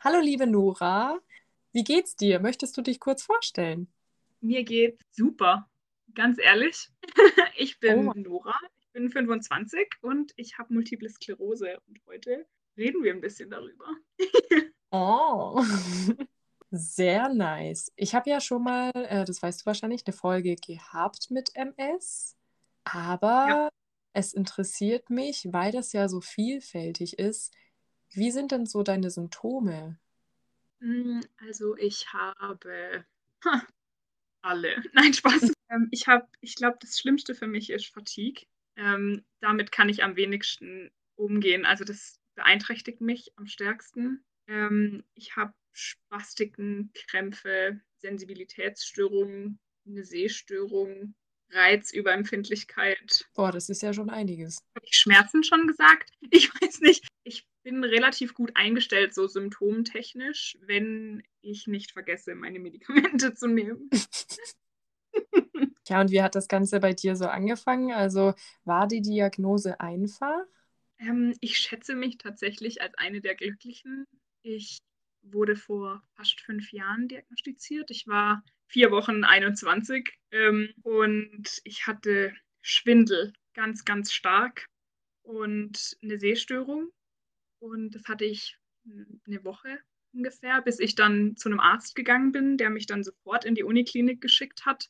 Hallo, liebe Nora. Wie geht's dir? Möchtest du dich kurz vorstellen? Mir geht's super. Ganz ehrlich. Ich bin Oh, Nora, ich bin 25 und ich habe Multiple Sklerose. Und heute reden wir ein bisschen darüber. oh. Sehr nice. Ich habe ja schon mal, äh, das weißt du wahrscheinlich, eine Folge gehabt mit MS, Ja, aber es interessiert mich, weil das ja so vielfältig ist. Wie sind denn so deine Symptome? mm, also ich habe ha, alle. Nein, Spaß. Ähm, ich habe, ich glaube, das Schlimmste für mich ist Fatigue. Ähm, damit kann ich am wenigsten umgehen. Also das beeinträchtigt mich am stärksten. Ähm, ich habe Spastiken, Krämpfe, Sensibilitätsstörungen, eine Sehstörung, Reizüberempfindlichkeit. Boah, das ist ja schon einiges. Habe ich Schmerzen schon gesagt? Ich weiß nicht. Ich bin relativ gut eingestellt, so symptomtechnisch, wenn ich nicht vergesse, meine Medikamente zu nehmen. Ja, und wie hat das Ganze bei dir so angefangen? Also war die Diagnose einfach? Ähm, ich schätze mich tatsächlich als eine der Glücklichen. Ich wurde vor fast fünf Jahren diagnostiziert. Ich war vier Wochen 21 ähm, und ich hatte Schwindel ganz, ganz stark und eine Sehstörung. Und das hatte ich eine Woche ungefähr, bis ich dann zu einem Arzt gegangen bin, der mich dann sofort in die Uniklinik geschickt hat.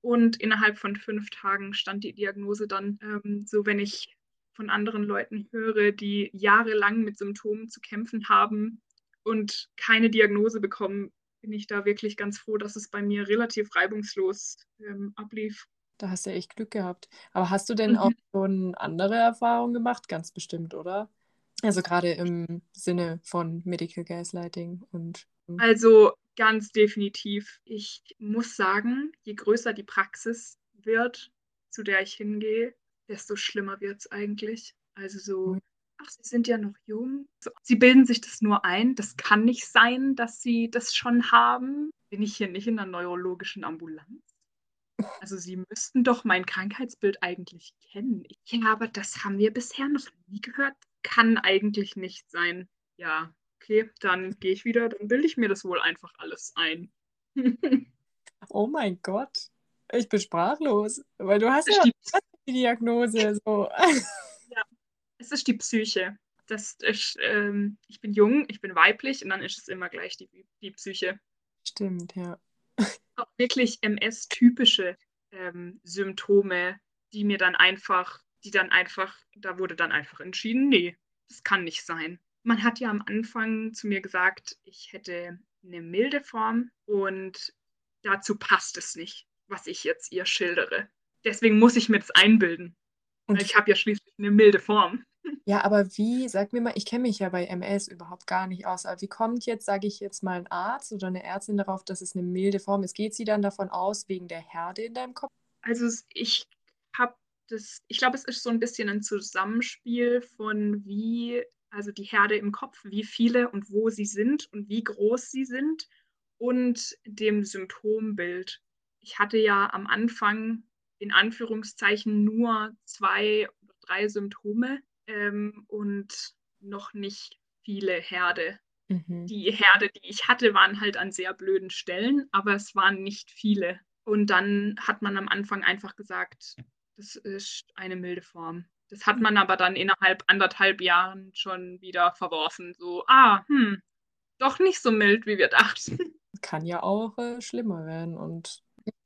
Und innerhalb von fünf Tagen stand die Diagnose dann ähm, so, wenn ich von anderen Leuten höre, die jahrelang mit Symptomen zu kämpfen haben und keine Diagnose bekommen, bin ich da wirklich ganz froh, dass es bei mir relativ reibungslos ähm, ablief. Da hast du ja echt Glück gehabt. Aber hast du denn auch Mhm. schon andere Erfahrungen gemacht? Ganz bestimmt, oder? Also gerade im Sinne von Medical Gaslighting und hm, Also ganz definitiv. Ich muss sagen, je größer die Praxis wird, zu der ich hingehe, desto schlimmer wird es eigentlich. Also so, ach, Sie sind ja noch jung. Sie bilden sich das nur ein. Das kann nicht sein, dass Sie das schon haben. Bin ich hier nicht in einer neurologischen Ambulanz? Also Sie müssten doch mein Krankheitsbild eigentlich kennen. Ja, aber das haben wir bisher noch nie gehört. Kann eigentlich nicht sein. Ja, okay, dann gehe ich wieder, dann bilde ich mir das wohl einfach alles ein. oh mein Gott, ich bin sprachlos, weil du hast ja die Diagnose so. es ist die Psyche. Das ist, ähm, ich bin jung, ich bin weiblich und dann ist es immer gleich die, die Psyche. Stimmt, ja. Auch wirklich MS-typische ähm, Symptome, die mir dann einfach, die dann einfach, da wurde dann einfach entschieden, nee, das kann nicht sein. Man hat ja am Anfang zu mir gesagt, ich hätte eine milde Form und dazu passt es nicht, was ich jetzt ihr schildere. Deswegen muss ich mir das einbilden, Und ich habe ja schließlich eine milde Form. Ja, aber wie, sag mir mal, ich kenne mich ja bei MS überhaupt gar nicht aus, aber wie kommt jetzt, sage ich jetzt mal, ein Arzt oder eine Ärztin darauf, dass es eine milde Form ist? Geht sie dann davon aus, wegen der Herde in deinem Kopf? Also ich habe das, ich glaube, es ist so ein bisschen ein Zusammenspiel von wie, also die Herde im Kopf, wie viele und wo sie sind und wie groß sie sind und dem Symptombild. Ich hatte ja am Anfang in Anführungszeichen nur zwei oder drei Symptome ähm, und noch nicht viele Herde. Mhm. Die Herde, die ich hatte, waren halt an sehr blöden Stellen, aber es waren nicht viele. Und dann hat man am Anfang einfach gesagt, das ist eine milde Form. Das hat man aber dann innerhalb anderthalb Jahren schon wieder verworfen. So, ah, hm, doch nicht so mild, wie wir dachten. Kann ja auch äh, schlimmer werden und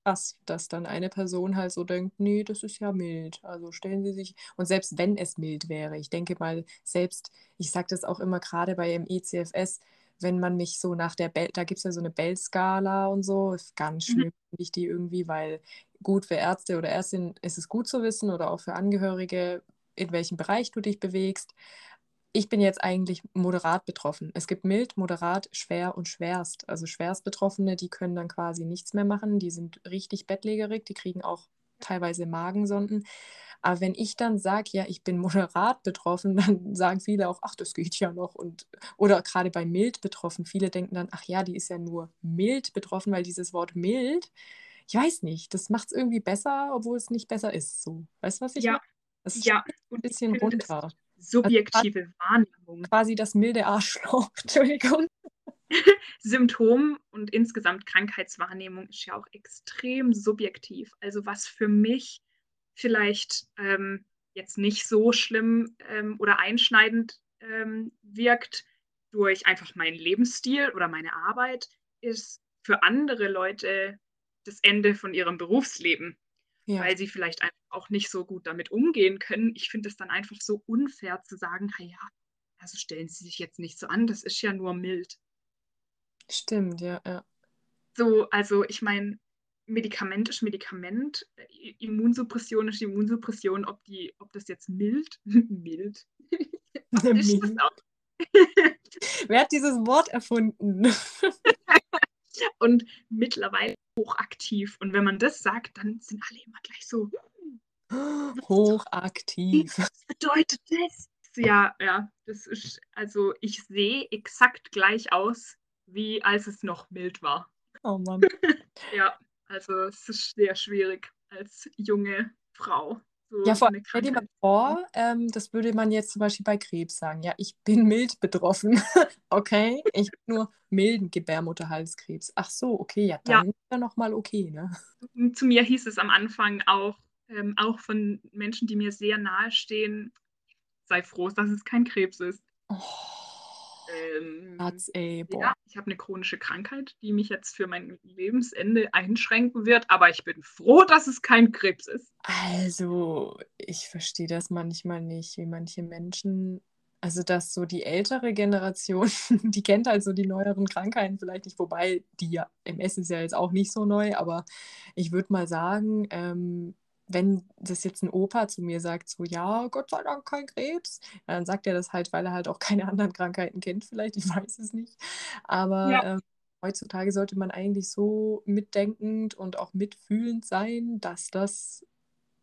krass, dass dann eine Person halt so denkt, nee, das ist ja mild. Also stellen Sie sich, und selbst wenn es mild wäre, ich denke mal, selbst, ich sage das auch immer gerade bei dem ECFS, wenn man mich so nach der Bell, da gibt es ja so eine Bell-Skala und so, ist ganz Mhm. schlimm, finde ich die irgendwie, weil gut für Ärzte oder Ärztinnen ist es gut zu wissen oder auch für Angehörige, in welchem Bereich du dich bewegst. Ich bin jetzt eigentlich moderat betroffen. Es gibt mild, moderat, schwer und schwerst. Also schwerst Betroffene, die können dann quasi nichts mehr machen. Die sind richtig bettlägerig, die kriegen auch teilweise Magensonden. Aber wenn ich dann sage, ja, ich bin moderat betroffen, dann sagen viele auch, ach, das geht ja noch. Und, oder gerade bei mild betroffen, viele denken dann, ach ja, die ist ja nur mild betroffen, weil dieses Wort mild, ich weiß nicht, das macht es irgendwie besser, obwohl es nicht besser ist. So, weißt du, was ich meine? Ja, Es ja. spielt ein bisschen finde, es Also subjektive Wahrnehmung. quasi das milde Arschloch. Entschuldigung. Symptom und insgesamt Krankheitswahrnehmung ist ja auch extrem subjektiv. Also was für mich vielleicht ähm, jetzt nicht so schlimm ähm, oder einschneidend ähm, wirkt durch einfach meinen Lebensstil oder meine Arbeit, ist für andere Leute das Ende von ihrem Berufsleben, ja. weil sie vielleicht einfach auch nicht so gut damit umgehen können. Ich finde es dann einfach so unfair zu sagen, ja, also stellen Sie sich jetzt nicht so an, das ist ja nur mild. Stimmt, ja, ja. So, also ich meine, Medikament ist Medikament, Immunsuppression ist Immunsuppression, ob die, ob das jetzt mild, mild. mild. Wer hat dieses Wort erfunden? und mittlerweile hochaktiv. Und wenn man das sagt, dann sind alle immer gleich so. Hochaktiv. Was bedeutet das? Ja, ja, das ist, also ich sehe exakt gleich aus, wie als es noch mild war. Oh Mann. ja, also es ist sehr schwierig als junge Frau. So ja, vor, stell dir mal vor, ähm, das würde man jetzt zum Beispiel bei Krebs sagen. Ja, ich bin mild betroffen. okay, ich habe nur milden Gebärmutterhalskrebs. Ach so, okay, ja, dann ja. ist ja nochmal okay, ne? Zu mir hieß es am Anfang auch, ähm, auch von Menschen, die mir sehr nahe stehen, sei froh, dass es kein Krebs ist. Oh. Ähm, Herz, ey, boah. Ja, ich habe eine chronische Krankheit, die mich jetzt für mein Lebensende einschränken wird, aber ich bin froh, dass es kein Krebs ist. Also, ich verstehe das manchmal nicht, wie manche Menschen, also dass so die ältere Generation, die kennt halt so die neueren Krankheiten vielleicht nicht, wobei die ja, MS ist ja jetzt auch nicht so neu, aber ich würde mal sagen, ähm, wenn das jetzt ein Opa zu mir sagt, so, ja, Gott sei Dank kein Krebs, dann sagt er das halt, weil er halt auch keine anderen Krankheiten kennt, vielleicht, ich weiß es nicht. Aber ja. ähm, heutzutage sollte man eigentlich so mitdenkend und auch mitfühlend sein, dass das,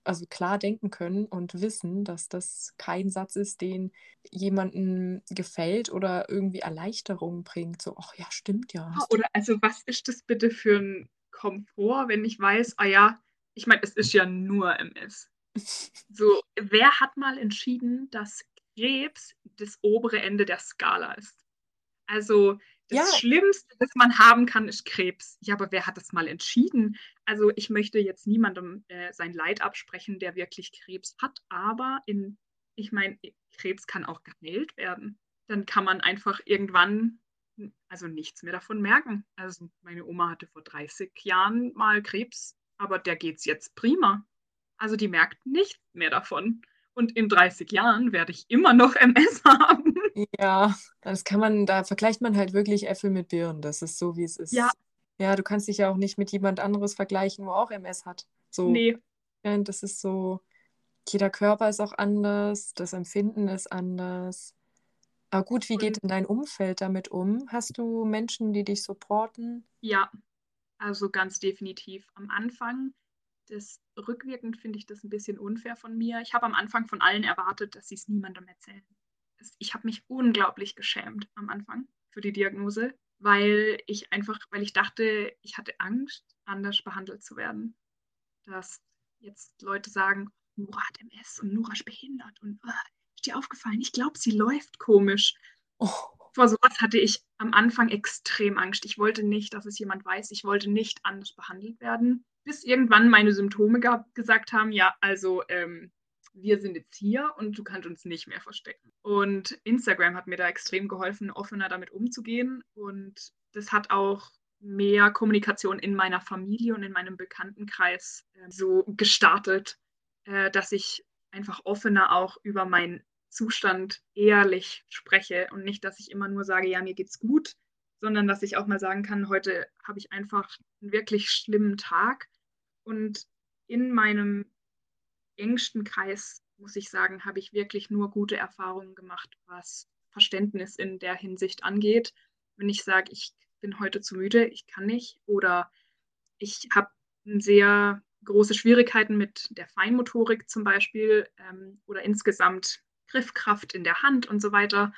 also klar denken können und wissen, dass das kein Satz ist, den jemandem gefällt oder irgendwie Erleichterung bringt. So, ach ja, stimmt ja. Oder also, was ist das bitte für ein Komfort, wenn ich weiß, ah ja, ich meine, es ist ja nur MS. So, wer hat mal entschieden, dass Krebs das obere Ende der Skala ist? Also, das ja. Schlimmste, das man haben kann, ist Krebs. Ja, aber wer hat das mal entschieden? Also, ich möchte jetzt niemandem äh, sein Leid absprechen, der wirklich Krebs hat, aber in, ich meine, Krebs kann auch geheilt werden. Dann kann man einfach irgendwann also nichts mehr davon merken. Also meine Oma hatte vor 30 Jahren mal Krebs aber der geht's jetzt prima. Also die merkt nichts mehr davon. Und in 30 Jahren werde ich immer noch MS haben. Ja, das kann man, da vergleicht man halt wirklich Äpfel mit Birnen. Das ist so, wie es ist. Ja. Ja, du kannst dich ja auch nicht mit jemand anderes vergleichen, wo auch MS hat. So. Nee. Das ist so, jeder Körper ist auch anders, das Empfinden ist anders. Aber gut, wie geht denn dein Umfeld damit um? Hast du Menschen, die dich supporten? Ja, also ganz definitiv. Am Anfang, das rückwirkend finde ich das ein bisschen unfair von mir. Ich habe am Anfang von allen erwartet, dass sie es niemandem erzählen. Ich habe mich unglaublich geschämt am Anfang für die Diagnose, weil ich einfach, weil ich dachte, ich hatte Angst, anders behandelt zu werden. Dass jetzt Leute sagen, Nora hat MS und Nora ist behindert und oh, ist dir aufgefallen, ich glaube, sie läuft komisch. Oh vor sowas hatte ich am Anfang extrem Angst. Ich wollte nicht, dass es jemand weiß. Ich wollte nicht anders behandelt werden. Bis irgendwann meine Symptome gesagt haben, ja, also ähm, wir sind jetzt hier und du kannst uns nicht mehr verstecken. Und Instagram hat mir da extrem geholfen, offener damit umzugehen. Und das hat auch mehr Kommunikation in meiner Familie und in meinem Bekanntenkreis äh, so gestartet, äh, dass ich einfach offener auch über mein Zustand ehrlich spreche und nicht, dass ich immer nur sage, ja, mir geht's gut, sondern dass ich auch mal sagen kann, heute habe ich einfach einen wirklich schlimmen Tag und in meinem engsten Kreis, muss ich sagen, habe ich wirklich nur gute Erfahrungen gemacht, was Verständnis in der Hinsicht angeht. Wenn ich sage, ich bin heute zu müde, ich kann nicht oder ich habe sehr große Schwierigkeiten mit der Feinmotorik zum Beispiel ähm, oder insgesamt Griffkraft in der Hand und so weiter.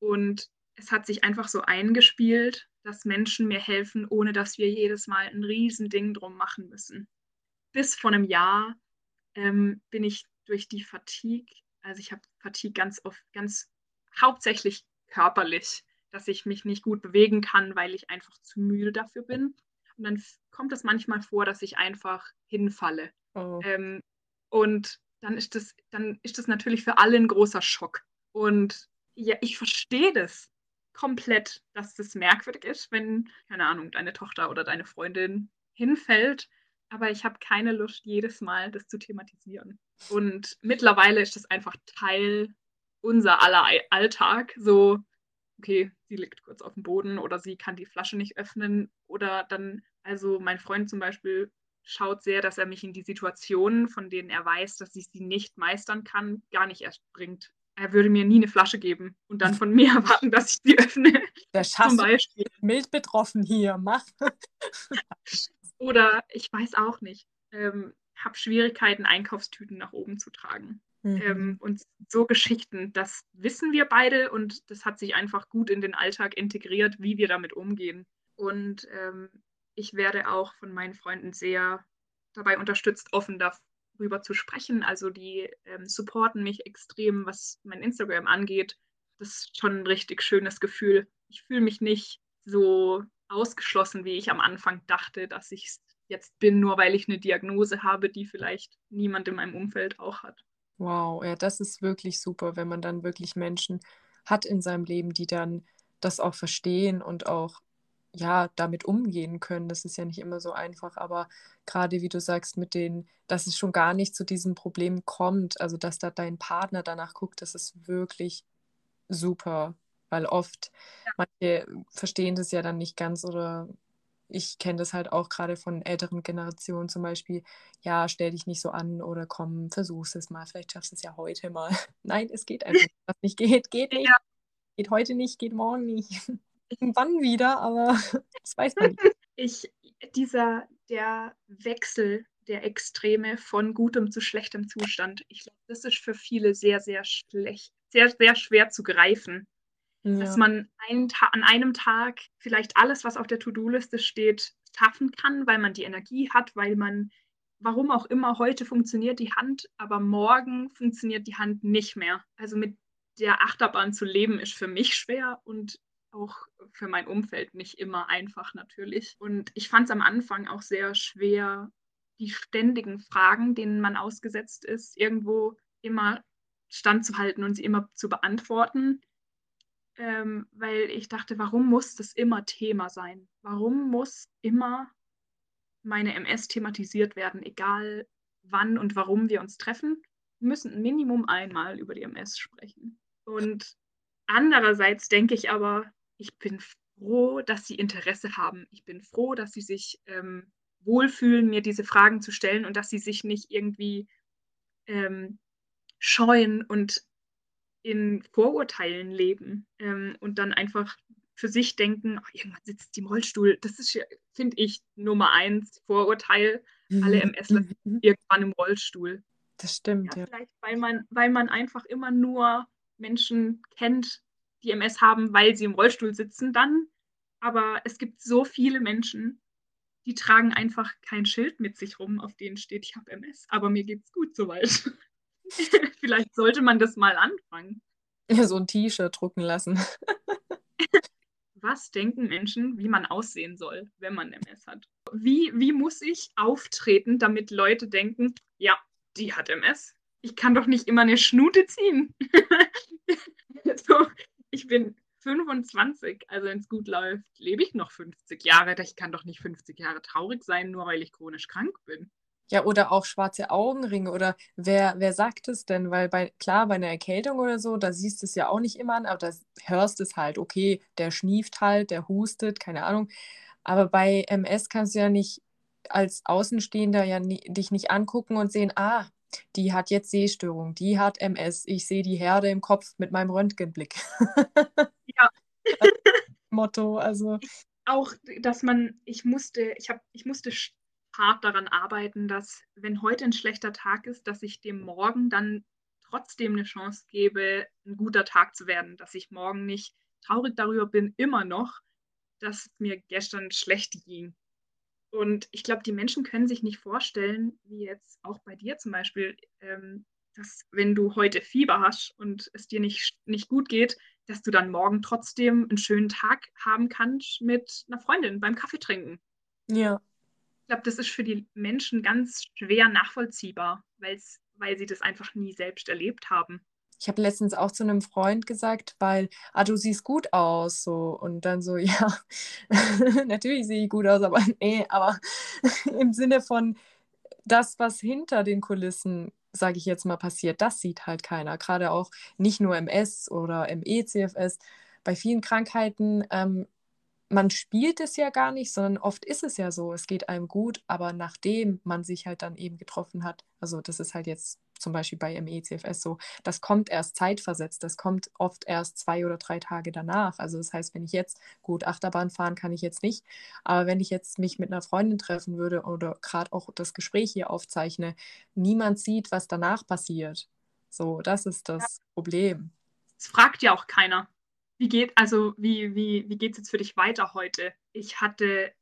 Und es hat sich einfach so eingespielt, dass Menschen mir helfen, ohne dass wir jedes Mal ein Riesending drum machen müssen. Bis vor einem Jahr ähm, bin ich durch die Fatigue, also ich habe Fatigue ganz oft, ganz hauptsächlich körperlich, dass ich mich nicht gut bewegen kann, weil ich einfach zu müde dafür bin. Und dann kommt es manchmal vor, dass ich einfach hinfalle. Oh. Ähm, und dann ist das, dann ist das natürlich für alle ein großer Schock. Und ja, ich verstehe das komplett, dass das merkwürdig ist, wenn, keine Ahnung, deine Tochter oder deine Freundin hinfällt. Aber ich habe keine Lust, jedes Mal das zu thematisieren. Und mittlerweile ist das einfach Teil unser aller Alltag. So, okay, sie liegt kurz auf dem Boden oder sie kann die Flasche nicht öffnen. Oder dann, also mein Freund zum Beispiel schaut sehr, dass er mich in die Situationen, von denen er weiß, dass ich sie nicht meistern kann, gar nicht erst bringt. Er würde mir nie eine Flasche geben und dann von mir erwarten, dass ich sie öffne. Der Schass Beispiel. mild betroffen hier, mach. Oder ich weiß auch nicht. Ähm, habe Schwierigkeiten, Einkaufstüten nach oben zu tragen. Mhm. Ähm, und so Geschichten, das wissen wir beide und das hat sich einfach gut in den Alltag integriert, wie wir damit umgehen. Und ähm, ich werde auch von meinen Freunden sehr dabei unterstützt, offen darüber zu sprechen. Also die ähm, supporten mich extrem, was mein Instagram angeht. Das ist schon ein richtig schönes Gefühl. Ich fühle mich nicht so ausgeschlossen, wie ich am Anfang dachte, dass ich es jetzt bin, nur weil ich eine Diagnose habe, die vielleicht niemand in meinem Umfeld auch hat. Wow, ja, das ist wirklich super, wenn man dann wirklich Menschen hat in seinem Leben, die dann das auch verstehen und auch ja, damit umgehen können. Das ist ja nicht immer so einfach, aber gerade wie du sagst, mit den, dass es schon gar nicht zu diesem Problem kommt, also dass da dein Partner danach guckt, das ist wirklich super, weil oft ja. manche verstehen das ja dann nicht ganz oder ich kenne das halt auch gerade von älteren Generationen zum Beispiel, ja, stell dich nicht so an oder komm, versuch's es mal, vielleicht schaffst du es ja heute mal. Nein, es geht einfach nicht. Was nicht geht, geht nicht. Ja. Geht heute nicht, geht morgen nicht. Irgendwann wieder, aber das weiß man nicht. Ich, dieser, der Wechsel der Extreme von gutem zu schlechtem Zustand, ich glaube, das ist für viele sehr, sehr schlecht, sehr, sehr schwer zu greifen. Ja. Dass man einen an einem Tag vielleicht alles, was auf der To-Do-Liste steht, schaffen kann, weil man die Energie hat, weil man, warum auch immer, heute funktioniert die Hand, aber morgen funktioniert die Hand nicht mehr. Also mit der Achterbahn zu leben ist für mich schwer und auch für mein Umfeld nicht immer einfach natürlich. Und ich fand es am Anfang auch sehr schwer, die ständigen Fragen, denen man ausgesetzt ist, irgendwo immer standzuhalten und sie immer zu beantworten ähm, weil ich dachte, warum muss das immer Thema sein? Warum muss immer meine MS thematisiert werden, egal wann und warum wir uns treffen? Wir müssen Minimum einmal über die MS sprechen. Und andererseits denke ich aber, ich bin froh, dass sie Interesse haben. Ich bin froh, dass sie sich ähm, wohlfühlen, mir diese Fragen zu stellen und dass sie sich nicht irgendwie ähm, scheuen und in Vorurteilen leben ähm, und dann einfach für sich denken, ach, irgendwann sitzt die im Rollstuhl. Das ist, finde ich, Nummer eins Vorurteil. Mhm. Alle MSler sitzen mhm. irgendwann im Rollstuhl. Das stimmt, ja. ja. Vielleicht, weil man, weil man einfach immer nur Menschen kennt, die MS haben, weil sie im Rollstuhl sitzen, dann. Aber es gibt so viele Menschen, die tragen einfach kein Schild mit sich rum, auf denen steht, ich habe MS, aber mir geht's gut soweit. Vielleicht sollte man das mal anfangen. Ja, so ein T-Shirt drucken lassen. Was denken Menschen, wie man aussehen soll, wenn man MS hat? Wie, wie muss ich auftreten, damit Leute denken, ja, die hat MS? Ich kann doch nicht immer eine Schnute ziehen. bin 25, also wenn es gut läuft, lebe ich noch 50 Jahre. Ich kann doch nicht 50 Jahre traurig sein, nur weil ich chronisch krank bin. Ja, oder auch schwarze Augenringe oder wer, wer sagt es denn? Weil bei, klar, bei einer Erkältung oder so, da siehst du es ja auch nicht immer an, aber da hörst es halt, okay, der schnieft halt, der hustet, keine Ahnung. Aber bei MS kannst du ja nicht als Außenstehender ja nie, dich nicht angucken und sehen, ah, die hat jetzt Sehstörung, die hat MS, ich sehe die Herde im Kopf mit meinem Röntgenblick. ja. Motto, also. Auch, dass man, ich musste, ich habe, ich musste hart daran arbeiten, dass wenn heute ein schlechter Tag ist, dass ich dem morgen dann trotzdem eine Chance gebe, ein guter Tag zu werden, dass ich morgen nicht traurig darüber bin, immer noch, dass es mir gestern schlecht ging. Und ich glaube, die Menschen können sich nicht vorstellen, wie jetzt auch bei dir zum Beispiel, ähm, dass wenn du heute Fieber hast und es dir nicht, nicht gut geht, dass du dann morgen trotzdem einen schönen Tag haben kannst mit einer Freundin beim Kaffee trinken. Ja. Ich glaube, das ist für die Menschen ganz schwer nachvollziehbar, weil's, weil sie das einfach nie selbst erlebt haben. Ich habe letztens auch zu einem Freund gesagt, weil, ah, du siehst gut aus, so. Und dann so, ja, natürlich sehe ich gut aus, aber nee, aber im Sinne von das, was hinter den Kulissen, sage ich jetzt mal, passiert, das sieht halt keiner. Gerade auch nicht nur MS oder ME-CFS. Bei vielen Krankheiten ähm, man spielt es ja gar nicht, sondern oft ist es ja so, es geht einem gut, aber nachdem man sich halt dann eben getroffen hat, also das ist halt jetzt zum Beispiel bei MECFS so, das kommt erst zeitversetzt, das kommt oft erst zwei oder drei Tage danach. Also das heißt, wenn ich jetzt gut Achterbahn fahren kann ich jetzt nicht, aber wenn ich jetzt mich mit einer Freundin treffen würde oder gerade auch das Gespräch hier aufzeichne, niemand sieht, was danach passiert. So, das ist das ja. Problem. Es fragt ja auch keiner. Wie geht, also wie, wie, wie geht es jetzt für dich weiter heute? Ich hatte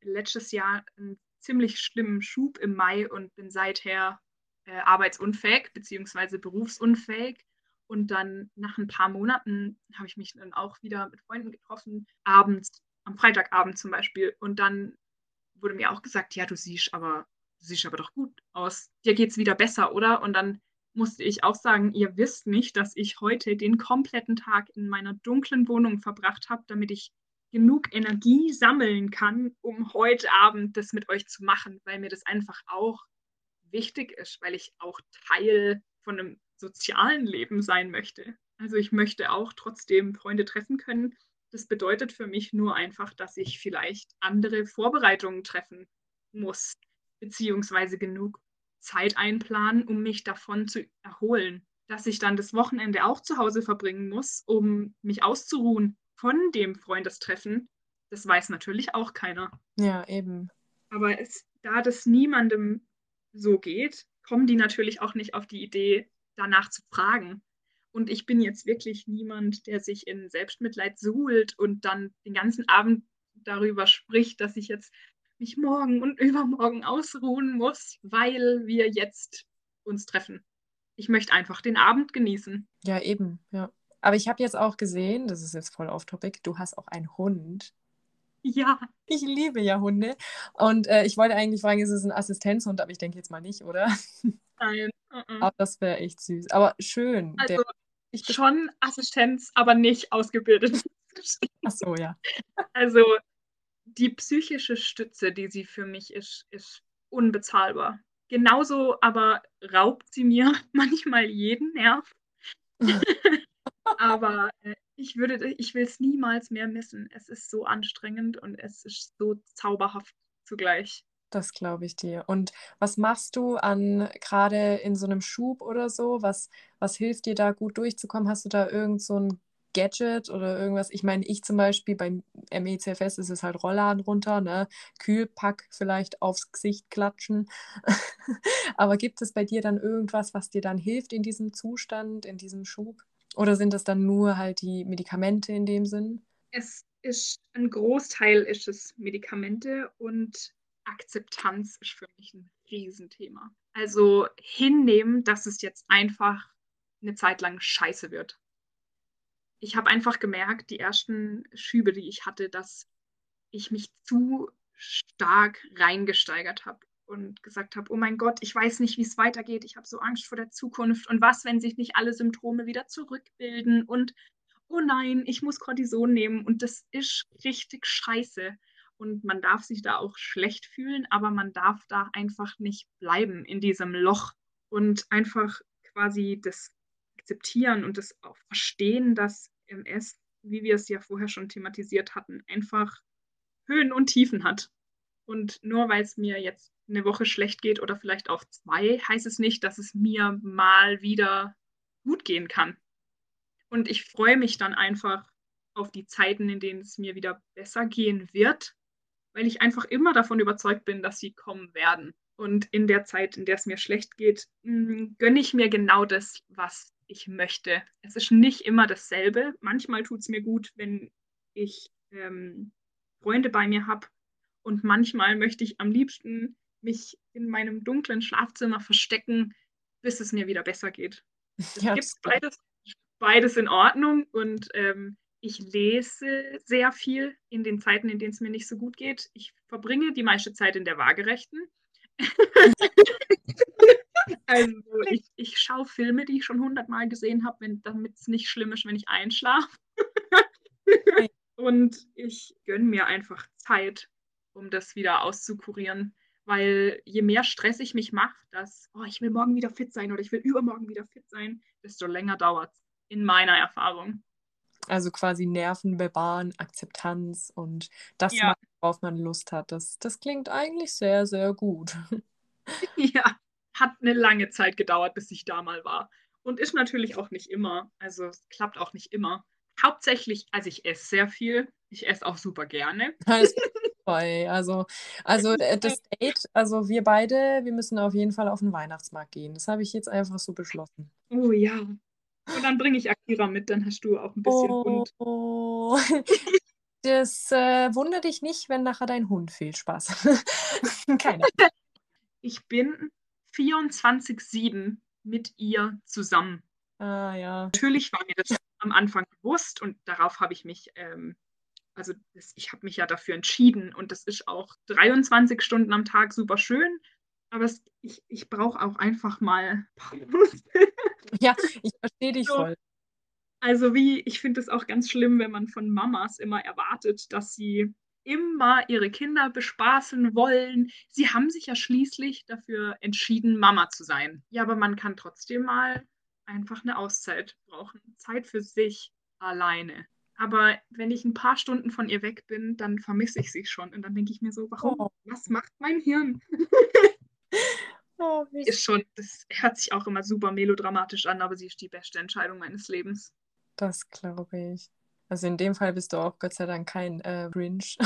letztes Jahr einen ziemlich schlimmen Schub im Mai und bin seither äh, arbeitsunfähig bzw. berufsunfähig. Und dann nach ein paar Monaten habe ich mich dann auch wieder mit Freunden getroffen, abends, am Freitagabend zum Beispiel. Und dann wurde mir auch gesagt, ja, du siehst aber, du siehst aber doch gut aus. Dir geht es wieder besser, oder? Und dann musste ich auch sagen, ihr wisst nicht, dass ich heute den kompletten Tag in meiner dunklen Wohnung verbracht habe, damit ich genug Energie sammeln kann, um heute Abend das mit euch zu machen, weil mir das einfach auch wichtig ist, weil ich auch Teil von einem sozialen Leben sein möchte. Also ich möchte auch trotzdem Freunde treffen können. Das bedeutet für mich nur einfach, dass ich vielleicht andere Vorbereitungen treffen muss, beziehungsweise genug Zeit einplanen, um mich davon zu erholen. Dass ich dann das Wochenende auch zu Hause verbringen muss, um mich auszuruhen von dem Freundestreffen, das weiß natürlich auch keiner. Ja, eben. Aber es, da das niemandem so geht, kommen die natürlich auch nicht auf die Idee, danach zu fragen. Und ich bin jetzt wirklich niemand, der sich in Selbstmitleid suhlt und dann den ganzen Abend darüber spricht, dass ich jetzt mich morgen und übermorgen ausruhen muss, weil wir jetzt uns treffen. Ich möchte einfach den Abend genießen. Ja, eben, ja. Aber ich habe jetzt auch gesehen, das ist jetzt voll off topic, du hast auch einen Hund. Ja. Ich liebe ja Hunde. Und äh, ich wollte eigentlich fragen, ist es ein Assistenzhund, aber ich denke jetzt mal nicht, oder? Nein. Uh -uh. Aber das wäre echt süß. Aber schön. Also der, schon Assistenz, aber nicht ausgebildet. Ach so, ja. Also die psychische Stütze, die sie für mich ist, ist unbezahlbar. Genauso aber raubt sie mir manchmal jeden Nerv. aber äh, ich würde, ich will es niemals mehr missen. Es ist so anstrengend und es ist so zauberhaft zugleich. Das glaube ich dir. Und was machst du an gerade in so einem Schub oder so? Was, was hilft dir da gut durchzukommen? Hast du da irgend so ein Gadget oder irgendwas? Ich meine, ich zum Beispiel beim MECFS ist es halt Rollladen runter, ne? Kühlpack vielleicht aufs Gesicht klatschen. Aber gibt es bei dir dann irgendwas, was dir dann hilft in diesem Zustand, in diesem Schub? Oder sind das dann nur halt die Medikamente in dem Sinn? Es ist ein Großteil ist es Medikamente und Akzeptanz ist für mich ein Riesenthema. Also hinnehmen, dass es jetzt einfach eine Zeit lang scheiße wird. Ich habe einfach gemerkt, die ersten Schübe, die ich hatte, dass ich mich zu stark reingesteigert habe und gesagt habe, oh mein Gott, ich weiß nicht, wie es weitergeht, ich habe so Angst vor der Zukunft. Und was, wenn sich nicht alle Symptome wieder zurückbilden? Und oh nein, ich muss Cortison nehmen. Und das ist richtig scheiße. Und man darf sich da auch schlecht fühlen, aber man darf da einfach nicht bleiben in diesem Loch und einfach quasi das akzeptieren und das auch verstehen, dass MS, wie wir es ja vorher schon thematisiert hatten, einfach Höhen und Tiefen hat. Und nur weil es mir jetzt eine Woche schlecht geht oder vielleicht auch zwei, heißt es nicht, dass es mir mal wieder gut gehen kann. Und ich freue mich dann einfach auf die Zeiten, in denen es mir wieder besser gehen wird, weil ich einfach immer davon überzeugt bin, dass sie kommen werden. Und in der Zeit, in der es mir schlecht geht, mm, gönne ich mir genau das, was ich möchte. Es ist nicht immer dasselbe. Manchmal tut es mir gut, wenn ich ähm, Freunde bei mir habe. Und manchmal möchte ich am liebsten mich in meinem dunklen Schlafzimmer verstecken, bis es mir wieder besser geht. Es ja, gibt beides, beides in Ordnung und ähm, ich lese sehr viel in den Zeiten, in denen es mir nicht so gut geht. Ich verbringe die meiste Zeit in der Waagerechten. also ich, ich schaue Filme, die ich schon hundertmal gesehen habe, damit es nicht schlimm ist, wenn ich einschlafe. und ich gönne mir einfach Zeit, um das wieder auszukurieren. Weil je mehr Stress ich mich mache, dass, oh, ich will morgen wieder fit sein oder ich will übermorgen wieder fit sein, desto länger dauert es, in meiner Erfahrung. Also quasi Nerven bewahren, Akzeptanz und das, ja. worauf man Lust hat. Das, das klingt eigentlich sehr, sehr gut. Ja, hat eine lange Zeit gedauert, bis ich da mal war. Und ist natürlich auch nicht immer. Also es klappt auch nicht immer. Hauptsächlich, also ich esse sehr viel. Ich esse auch super gerne. Also, also äh, das Date, also wir beide, wir müssen auf jeden Fall auf den Weihnachtsmarkt gehen. Das habe ich jetzt einfach so beschlossen. Oh ja, und dann bringe ich Akira mit, dann hast du auch ein bisschen oh, Hund. Oh. Das äh, wundert dich nicht, wenn nachher dein Hund fehlt. Spaß. Keine. Ich bin 24-7 mit ihr zusammen. Ah ja. Natürlich war mir das am Anfang bewusst und darauf habe ich mich, ähm, also das, ich habe mich ja dafür entschieden und das ist auch 23 Stunden am Tag super schön, aber es, ich, ich brauche auch einfach mal Pause. Ja, ich verstehe dich so. voll. Also wie, ich finde es auch ganz schlimm, wenn man von Mamas immer erwartet, dass sie immer ihre Kinder bespaßen wollen. Sie haben sich ja schließlich dafür entschieden, Mama zu sein. Ja, aber man kann trotzdem mal einfach eine Auszeit brauchen. Zeit für sich alleine. Aber wenn ich ein paar Stunden von ihr weg bin, dann vermisse ich sie schon. Und dann denke ich mir so, warum? Oh. Was macht mein Hirn? Oh, ist schon, das hört sich auch immer super melodramatisch an, aber sie ist die beste Entscheidung meines Lebens. Das glaube ich. Also in dem Fall bist du auch Gott sei Dank kein äh, Grinch.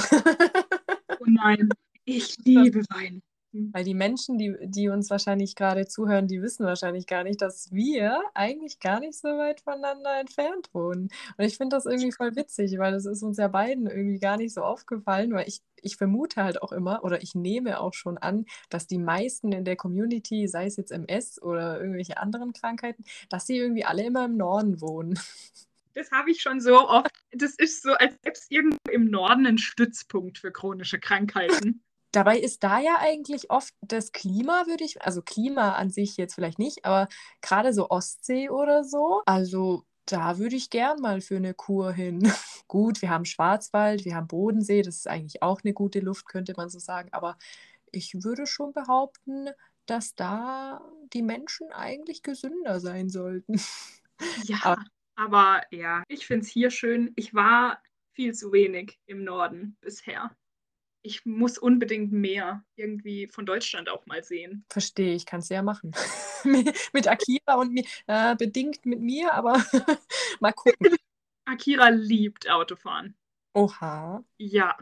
oh nein, ich liebe Wein. Weil die Menschen, die, die uns wahrscheinlich gerade zuhören, die wissen wahrscheinlich gar nicht, dass wir eigentlich gar nicht so weit voneinander entfernt wohnen. Und ich finde das irgendwie voll witzig, weil das ist uns ja beiden irgendwie gar nicht so aufgefallen, weil ich, ich vermute halt auch immer oder ich nehme auch schon an, dass die meisten in der Community, sei es jetzt MS oder irgendwelche anderen Krankheiten, dass sie irgendwie alle immer im Norden wohnen. Das habe ich schon so oft. Das ist so, als gäbe es irgendwo im Norden einen Stützpunkt für chronische Krankheiten. Dabei ist da ja eigentlich oft das Klima, würde ich, also Klima an sich jetzt vielleicht nicht, aber gerade so Ostsee oder so. Also da würde ich gern mal für eine Kur hin. Gut, wir haben Schwarzwald, wir haben Bodensee, das ist eigentlich auch eine gute Luft, könnte man so sagen. Aber ich würde schon behaupten, dass da die Menschen eigentlich gesünder sein sollten. Ja, aber, aber ja, ich finde es hier schön. Ich war viel zu wenig im Norden bisher ich muss unbedingt mehr irgendwie von Deutschland auch mal sehen. Verstehe, ich kann es ja machen. mit Akira und mir, äh, bedingt mit mir, aber mal gucken. Akira liebt Autofahren. Oha. Ja,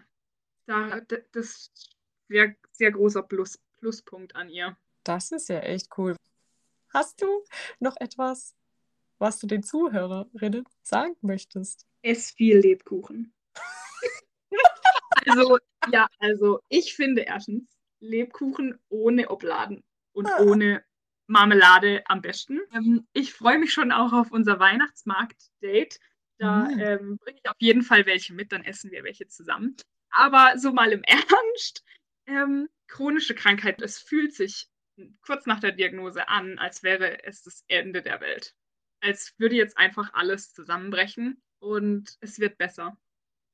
da, das ist sehr, sehr großer Plus, Pluspunkt an ihr. Das ist ja echt cool. Hast du noch etwas, was du den Zuhörerinnen sagen möchtest? Ess viel Lebkuchen. Also, ja, also ich finde erstens Lebkuchen ohne Obladen und ah. ohne Marmelade am besten. Ähm, ich freue mich schon auch auf unser Weihnachtsmarkt-Date. Da mhm. ähm, bringe ich auf jeden Fall welche mit, dann essen wir welche zusammen. Aber so mal im Ernst, ähm, chronische Krankheit, es fühlt sich kurz nach der Diagnose an, als wäre es das Ende der Welt. Als würde jetzt einfach alles zusammenbrechen und es wird besser.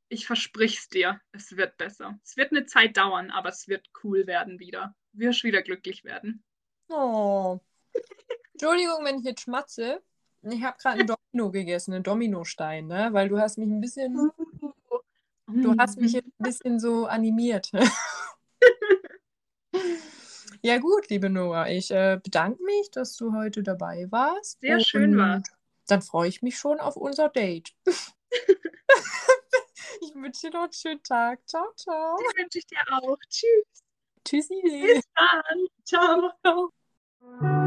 Ich versprich's dir, es wird besser. Es wird eine Zeit dauern, aber es wird cool werden wieder. Wirst wieder glücklich werden. Oh. Entschuldigung, wenn ich jetzt schmatze. Ich habe gerade einen Domino gegessen, einen Dominostein, ne? Weil du hast mich ein bisschen. Du hast mich ein bisschen so animiert. ja, gut, liebe Nora. Ich äh, bedanke mich, dass du heute dabei warst. Sehr schön war. Dann freue ich mich schon auf unser Date. Ich wünsche dir noch einen schönen Tag. Ciao, ciao. Den wünsche ich dir auch. Tschüss. Tschüssi. Bis dann. Ciao. ciao.